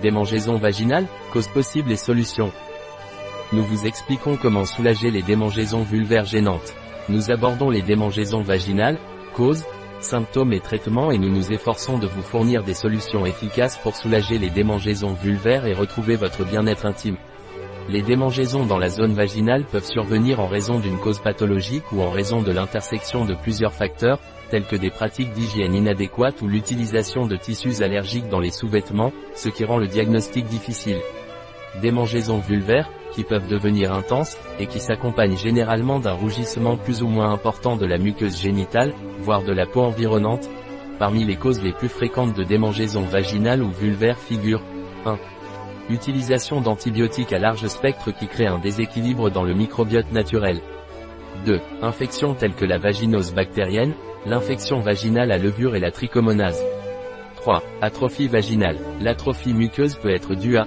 Démangeaison vaginale, cause possible et solution. Nous vous expliquons comment soulager les démangeaisons vulvaires gênantes. Nous abordons les démangeaisons vaginales, causes, symptômes et traitements et nous nous efforçons de vous fournir des solutions efficaces pour soulager les démangeaisons vulvaires et retrouver votre bien-être intime. Les démangeaisons dans la zone vaginale peuvent survenir en raison d'une cause pathologique ou en raison de l'intersection de plusieurs facteurs, tels que des pratiques d'hygiène inadéquates ou l'utilisation de tissus allergiques dans les sous-vêtements, ce qui rend le diagnostic difficile. Démangeaisons vulvaires, qui peuvent devenir intenses, et qui s'accompagnent généralement d'un rougissement plus ou moins important de la muqueuse génitale, voire de la peau environnante. Parmi les causes les plus fréquentes de démangeaisons vaginales ou vulvaires figurent 1. Utilisation d'antibiotiques à large spectre qui créent un déséquilibre dans le microbiote naturel. 2. Infections telles que la vaginose bactérienne, l'infection vaginale à levure et la trichomonase. 3. Atrophie vaginale. L'atrophie muqueuse peut être due à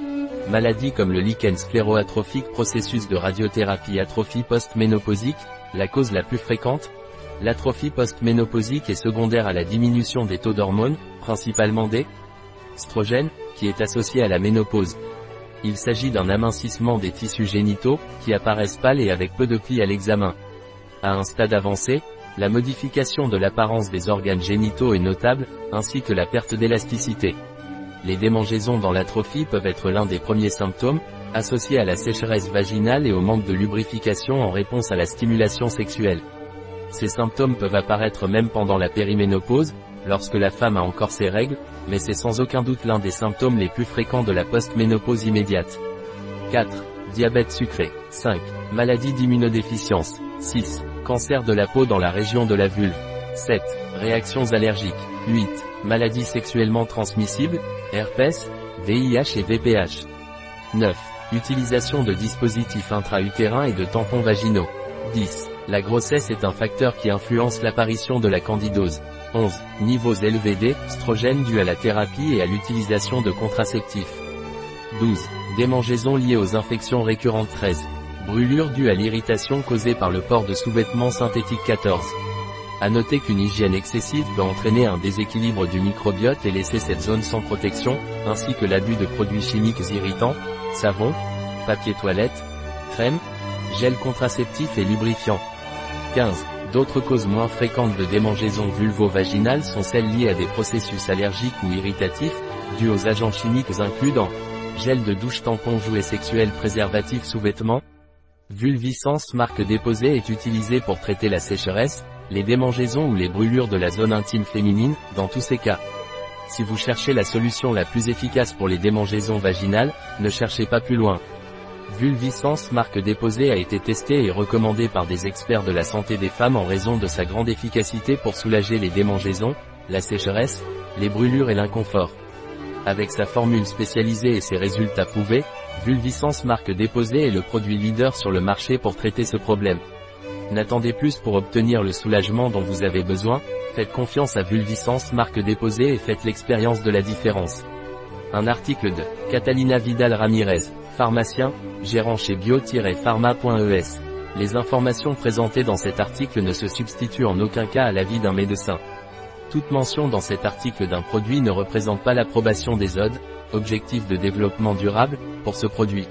maladies comme le lichen scléroatrophique processus de radiothérapie atrophie post-ménopausique, la cause la plus fréquente. L'atrophie post-ménopausique est secondaire à la diminution des taux d'hormones, principalement des strogènes, qui est associée à la ménopause. Il s'agit d'un amincissement des tissus génitaux, qui apparaissent pâles et avec peu de plis à l'examen. À un stade avancé, la modification de l'apparence des organes génitaux est notable, ainsi que la perte d'élasticité. Les démangeaisons dans l'atrophie peuvent être l'un des premiers symptômes, associés à la sécheresse vaginale et au manque de lubrification en réponse à la stimulation sexuelle. Ces symptômes peuvent apparaître même pendant la périménopause, lorsque la femme a encore ses règles, mais c'est sans aucun doute l'un des symptômes les plus fréquents de la post-ménopause immédiate. 4. Diabète sucré. 5. Maladie d'immunodéficience. 6. Cancer de la peau dans la région de la vulve. 7. Réactions allergiques. 8. Maladies sexuellement transmissibles, herpès, VIH et VPH. 9. Utilisation de dispositifs intra-utérins et de tampons vaginaux. 10. La grossesse est un facteur qui influence l'apparition de la candidose. 11. Niveaux élevés d'estrogènes dus à la thérapie et à l'utilisation de contraceptifs. 12. Démangeaisons liées aux infections récurrentes 13. Brûlure due à l'irritation causée par le port de sous-vêtements synthétiques 14. À noter qu'une hygiène excessive peut entraîner un déséquilibre du microbiote et laisser cette zone sans protection, ainsi que l'abus de produits chimiques irritants, savon, papier toilette, crème, gel contraceptif et lubrifiant. 15. D'autres causes moins fréquentes de démangeaisons vulvo-vaginales sont celles liées à des processus allergiques ou irritatifs, dus aux agents chimiques inclus dans gel de douche tampon jouet sexuel préservatif sous-vêtements, Vulviscence marque déposée est utilisée pour traiter la sécheresse, les démangeaisons ou les brûlures de la zone intime féminine, dans tous ces cas. Si vous cherchez la solution la plus efficace pour les démangeaisons vaginales, ne cherchez pas plus loin. Vulviscence marque déposée a été testée et recommandée par des experts de la santé des femmes en raison de sa grande efficacité pour soulager les démangeaisons, la sécheresse, les brûlures et l'inconfort. Avec sa formule spécialisée et ses résultats prouvés, Vulviscence marque déposée est le produit leader sur le marché pour traiter ce problème. N'attendez plus pour obtenir le soulagement dont vous avez besoin, faites confiance à Vulviscence marque déposée et faites l'expérience de la différence. Un article de Catalina Vidal Ramirez, pharmacien, gérant chez bio-pharma.es. Les informations présentées dans cet article ne se substituent en aucun cas à l'avis d'un médecin. Toute mention dans cet article d'un produit ne représente pas l'approbation des ODE, objectifs de développement durable, pour ce produit.